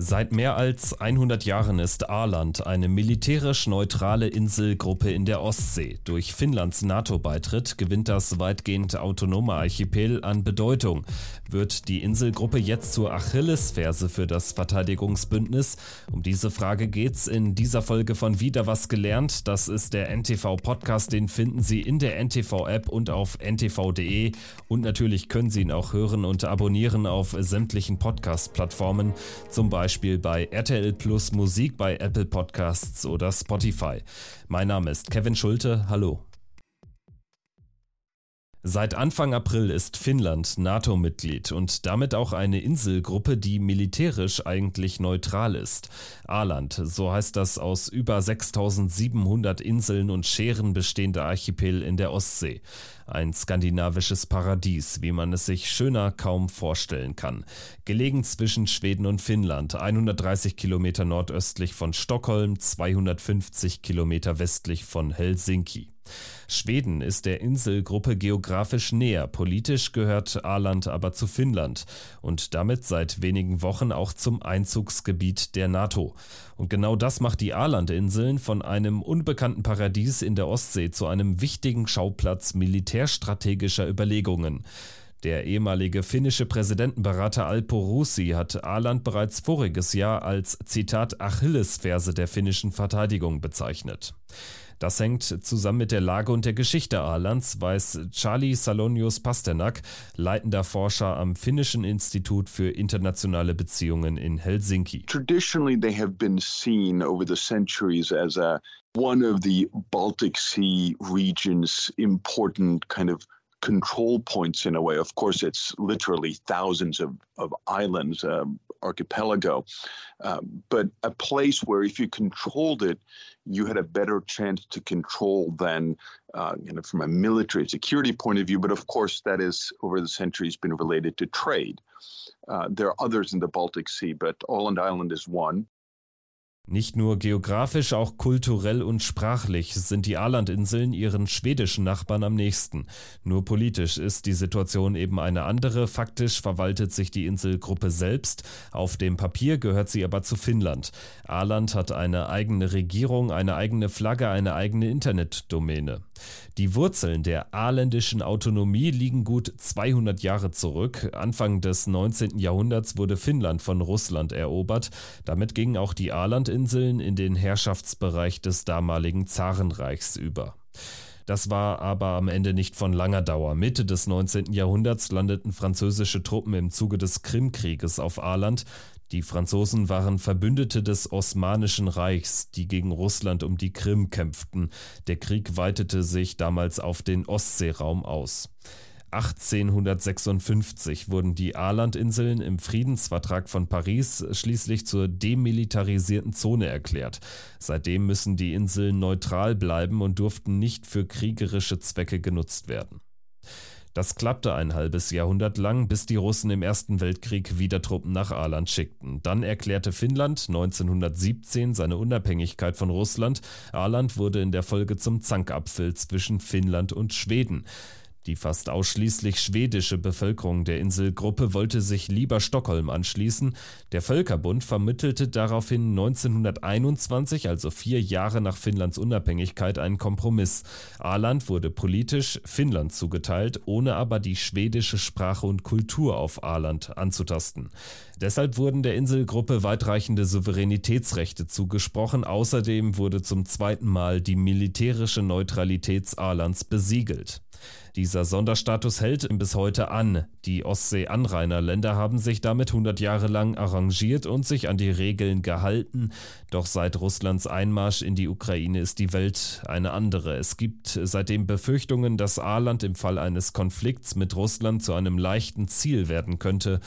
Seit mehr als 100 Jahren ist Aland eine militärisch neutrale Inselgruppe in der Ostsee. Durch Finnlands NATO-Beitritt gewinnt das weitgehend autonome Archipel an Bedeutung. Wird die Inselgruppe jetzt zur Achillesferse für das Verteidigungsbündnis? Um diese Frage geht's in dieser Folge von Wieder was gelernt. Das ist der NTV-Podcast, den finden Sie in der NTV-App und auf ntv.de. Und natürlich können Sie ihn auch hören und abonnieren auf sämtlichen Podcast-Plattformen, zum Beispiel Beispiel bei RTL Plus Musik, bei Apple Podcasts oder Spotify. Mein Name ist Kevin Schulte. Hallo. Seit Anfang April ist Finnland NATO-Mitglied und damit auch eine Inselgruppe, die militärisch eigentlich neutral ist. Aland, so heißt das aus über 6700 Inseln und Scheren bestehende Archipel in der Ostsee. Ein skandinavisches Paradies, wie man es sich schöner kaum vorstellen kann. Gelegen zwischen Schweden und Finnland, 130 Kilometer nordöstlich von Stockholm, 250 Kilometer westlich von Helsinki. Schweden ist der Inselgruppe geografisch näher, politisch gehört Aland aber zu Finnland und damit seit wenigen Wochen auch zum Einzugsgebiet der NATO. Und genau das macht die Alandinseln von einem unbekannten Paradies in der Ostsee zu einem wichtigen Schauplatz militärstrategischer Überlegungen. Der ehemalige finnische Präsidentenberater Alpo Rusi hat Aland bereits voriges Jahr als Zitat Achillesferse der finnischen Verteidigung bezeichnet. Das hängt zusammen mit der Lage und der Geschichte Alands, weiß Charlie Salonius Pasternak, leitender Forscher am Finnischen Institut für internationale Beziehungen in Helsinki. Traditionally they have been seen over the centuries as a one of the Baltic Sea region's important kind of control points in a way. Of course, it's literally thousands of, of islands, um, archipelago, um, but a place where if you controlled it, you had a better chance to control than, uh, you know, from a military security point of view. But of course, that is over the centuries been related to trade. Uh, there are others in the Baltic Sea, but Åland Island is one. Nicht nur geografisch, auch kulturell und sprachlich sind die Alandinseln ihren schwedischen Nachbarn am nächsten. Nur politisch ist die Situation eben eine andere. Faktisch verwaltet sich die Inselgruppe selbst. Auf dem Papier gehört sie aber zu Finnland. Aland hat eine eigene Regierung, eine eigene Flagge, eine eigene Internetdomäne. Die Wurzeln der aländischen Autonomie liegen gut 200 Jahre zurück. Anfang des 19. Jahrhunderts wurde Finnland von Russland erobert. Damit gingen auch die Alandinseln in den Herrschaftsbereich des damaligen Zarenreichs über. Das war aber am Ende nicht von langer Dauer. Mitte des 19. Jahrhunderts landeten französische Truppen im Zuge des Krimkrieges auf Aland. Die Franzosen waren Verbündete des Osmanischen Reichs, die gegen Russland um die Krim kämpften. Der Krieg weitete sich damals auf den Ostseeraum aus. 1856 wurden die Alandinseln im Friedensvertrag von Paris schließlich zur demilitarisierten Zone erklärt. Seitdem müssen die Inseln neutral bleiben und durften nicht für kriegerische Zwecke genutzt werden. Das klappte ein halbes Jahrhundert lang, bis die Russen im Ersten Weltkrieg wieder Truppen nach Aland schickten. Dann erklärte Finnland 1917 seine Unabhängigkeit von Russland. Aland wurde in der Folge zum Zankapfel zwischen Finnland und Schweden. Die fast ausschließlich schwedische Bevölkerung der Inselgruppe wollte sich lieber Stockholm anschließen. Der Völkerbund vermittelte daraufhin 1921, also vier Jahre nach Finnlands Unabhängigkeit, einen Kompromiss. Aland wurde politisch Finnland zugeteilt, ohne aber die schwedische Sprache und Kultur auf Aland anzutasten. Deshalb wurden der Inselgruppe weitreichende Souveränitätsrechte zugesprochen. Außerdem wurde zum zweiten Mal die militärische Neutralität Alands besiegelt. Dieser Sonderstatus hält bis heute an. Die Ostsee-Anrainerländer haben sich damit 100 Jahre lang arrangiert und sich an die Regeln gehalten. Doch seit Russlands Einmarsch in die Ukraine ist die Welt eine andere. Es gibt seitdem Befürchtungen, dass Aland im Fall eines Konflikts mit Russland zu einem leichten Ziel werden könnte.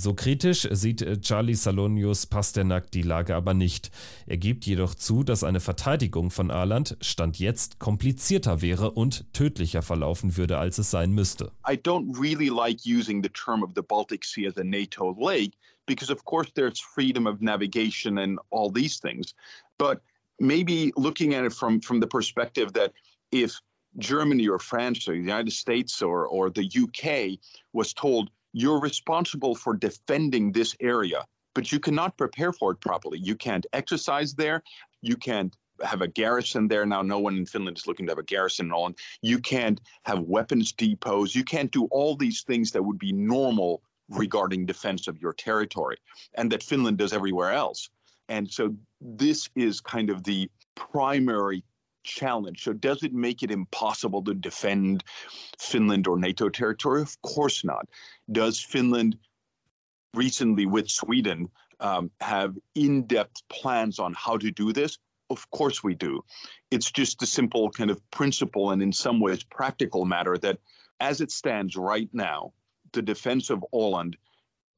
So kritisch sieht äh, Charlie Salonius Pasternak die Lage aber nicht. Er gibt jedoch zu, dass eine Verteidigung von Aland Stand jetzt komplizierter wäre und tödlicher verlaufen würde, als es sein müsste. I don't really like using the term of the Baltic Sea as a NATO lake because of course there's freedom of navigation and all these things. But maybe looking at it from from the perspective that if Germany or France or the United States or, or the UK was told you're responsible for defending this area. but you cannot prepare for it properly. You can't exercise there. You can't have a garrison there. Now, no one in Finland is looking to have a garrison on. You can't have weapons depots. You can't do all these things that would be normal regarding defense of your territory and that Finland does everywhere else. And so this is kind of the primary challenge. So, does it make it impossible to defend Finland or NATO territory? Of course not. Does Finland recently with Sweden um, have in depth plans on how to do this? Of course we do. It's just a simple kind of principle and, in some ways, practical matter that as it stands right now, the defense of Åland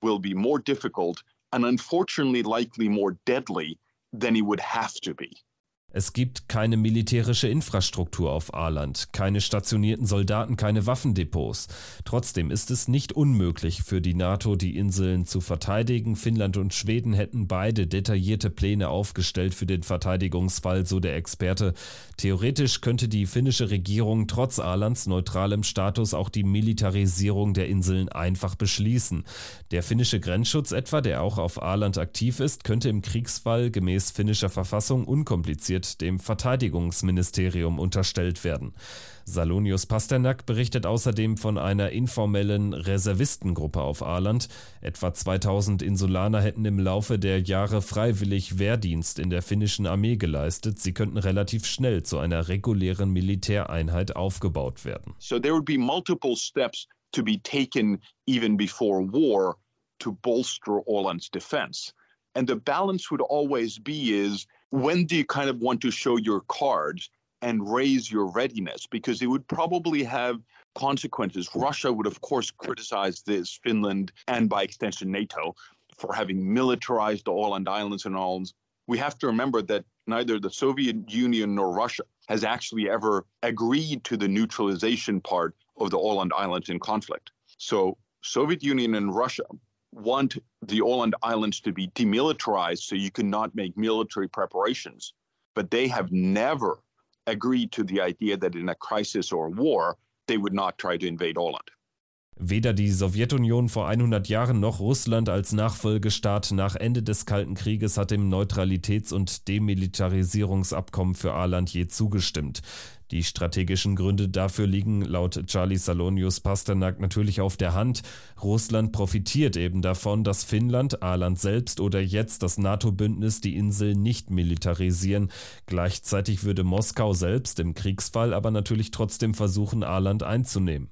will be more difficult and unfortunately likely more deadly than it would have to be. Es gibt keine militärische Infrastruktur auf Aland, keine stationierten Soldaten, keine Waffendepots. Trotzdem ist es nicht unmöglich für die NATO, die Inseln zu verteidigen. Finnland und Schweden hätten beide detaillierte Pläne aufgestellt für den Verteidigungsfall, so der Experte. Theoretisch könnte die finnische Regierung trotz Alands neutralem Status auch die Militarisierung der Inseln einfach beschließen. Der finnische Grenzschutz etwa, der auch auf Aland aktiv ist, könnte im Kriegsfall gemäß finnischer Verfassung unkompliziert wird dem Verteidigungsministerium unterstellt werden. Salonius Pasternak berichtet außerdem von einer informellen Reservistengruppe auf Aland. Etwa 2000 Insulaner hätten im Laufe der Jahre freiwillig Wehrdienst in der finnischen Armee geleistet. Sie könnten relativ schnell zu einer regulären Militäreinheit aufgebaut werden. So there would be multiple steps to be taken even before war to bolster Åland's defense. And the balance would always be is when do you kind of want to show your cards and raise your readiness? Because it would probably have consequences. Russia would, of course, criticize this, Finland, and by extension, NATO, for having militarized the Åland Islands and all. We have to remember that neither the Soviet Union nor Russia has actually ever agreed to the neutralization part of the Åland Islands in conflict. So Soviet Union and Russia want the Åland Islands to be demilitarized so you cannot make military preparations. But they have never agreed to the idea that in a crisis or war, they would not try to invade Åland. Weder die Sowjetunion vor 100 Jahren noch Russland als Nachfolgestaat nach Ende des Kalten Krieges hat dem Neutralitäts- und Demilitarisierungsabkommen für Aland je zugestimmt. Die strategischen Gründe dafür liegen laut Charlie Salonius Pasternak natürlich auf der Hand. Russland profitiert eben davon, dass Finnland, Aland selbst oder jetzt das NATO-Bündnis die Insel nicht militarisieren. Gleichzeitig würde Moskau selbst im Kriegsfall aber natürlich trotzdem versuchen, Aland einzunehmen.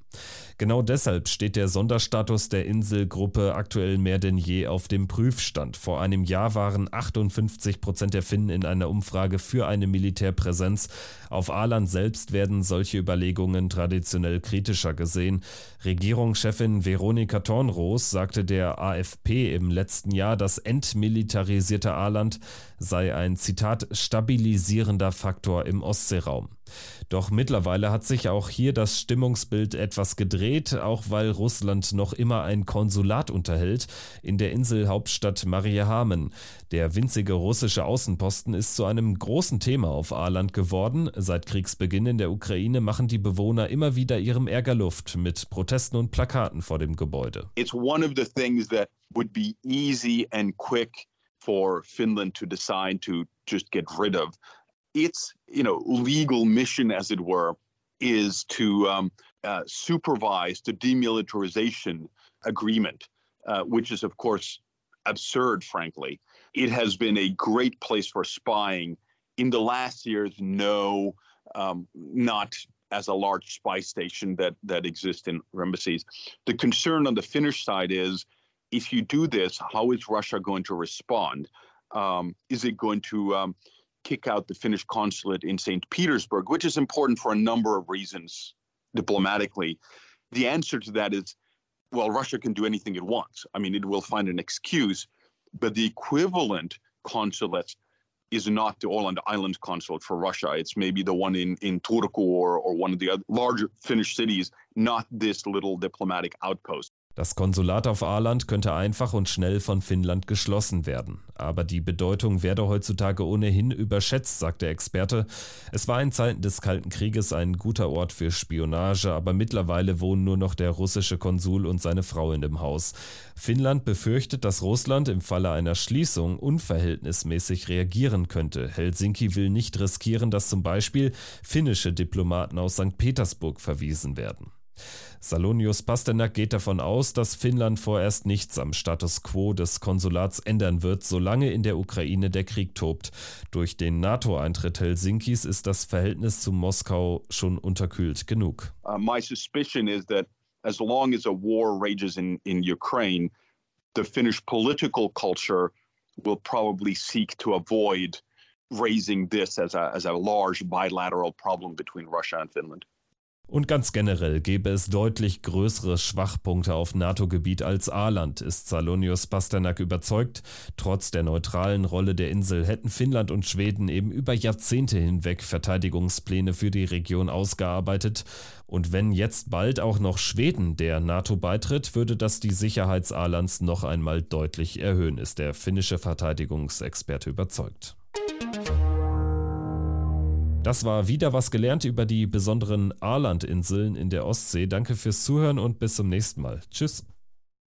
Genau deshalb steht der Sonderstatus der Inselgruppe aktuell mehr denn je auf dem Prüfstand. Vor einem Jahr waren 58 Prozent der Finnen in einer Umfrage für eine Militärpräsenz. Auf Aland selbst werden solche Überlegungen traditionell kritischer gesehen. Regierungschefin Veronika Tornroos sagte der AFP im letzten Jahr, das entmilitarisierte Aland sei ein Zitat stabilisierender Faktor im Ostseeraum. Doch mittlerweile hat sich auch hier das Stimmungsbild etwas gedreht, auch weil Russland noch immer ein Konsulat unterhält in der Inselhauptstadt Mariehamn. Der winzige russische Außenposten ist zu einem großen Thema auf Aland geworden. Seit Kriegsbeginn in der Ukraine machen die Bewohner immer wieder ihrem Ärger Luft mit Protesten und Plakaten vor dem Gebäude. It's one of the things that would be easy and quick for Finland to decide to just get rid of. Its you know legal mission, as it were, is to um, uh, supervise the demilitarization agreement, uh, which is of course absurd. Frankly, it has been a great place for spying. In the last years, no, um, not as a large spy station that that exists in embassies. The concern on the Finnish side is if you do this, how is Russia going to respond? Um, is it going to um, kick out the Finnish consulate in St. Petersburg, which is important for a number of reasons diplomatically. The answer to that is well, Russia can do anything it wants. I mean, it will find an excuse, but the equivalent consulate is not the Åland Island consulate for Russia. It's maybe the one in, in Turku or, or one of the other larger Finnish cities not this little diplomatic outpost. Das Konsulat auf Aland könnte einfach und schnell von Finnland geschlossen werden. Aber die Bedeutung werde heutzutage ohnehin überschätzt, sagt der Experte. Es war in Zeiten des Kalten Krieges ein guter Ort für Spionage, aber mittlerweile wohnen nur noch der russische Konsul und seine Frau in dem Haus. Finnland befürchtet, dass Russland im Falle einer Schließung unverhältnismäßig reagieren könnte. Helsinki will nicht riskieren, dass zum Beispiel finnische Diplomaten aus St. Petersburg verwiesen werden. Salonius Pasternak geht davon aus, dass Finnland vorerst nichts am Status quo des Konsulats ändern wird, solange in der Ukraine der Krieg tobt. Durch den NATO-Eintritt Helsinkis ist das Verhältnis zu Moskau schon unterkühlt genug. Uh, my suspicion is that as long as a war rages in, in Ukraine, the Finnish political culture will probably seek to avoid raising this as a, as a large bilateral problem between Russia and Finland. Und ganz generell gäbe es deutlich größere Schwachpunkte auf NATO-Gebiet als Aland, ist Salonius Pasternak überzeugt. Trotz der neutralen Rolle der Insel hätten Finnland und Schweden eben über Jahrzehnte hinweg Verteidigungspläne für die Region ausgearbeitet. Und wenn jetzt bald auch noch Schweden der NATO beitritt, würde das die Sicherheit Alands noch einmal deutlich erhöhen, ist der finnische Verteidigungsexperte überzeugt. Das war wieder was gelernt über die besonderen Aland-Inseln in der Ostsee. Danke fürs Zuhören und bis zum nächsten Mal. Tschüss.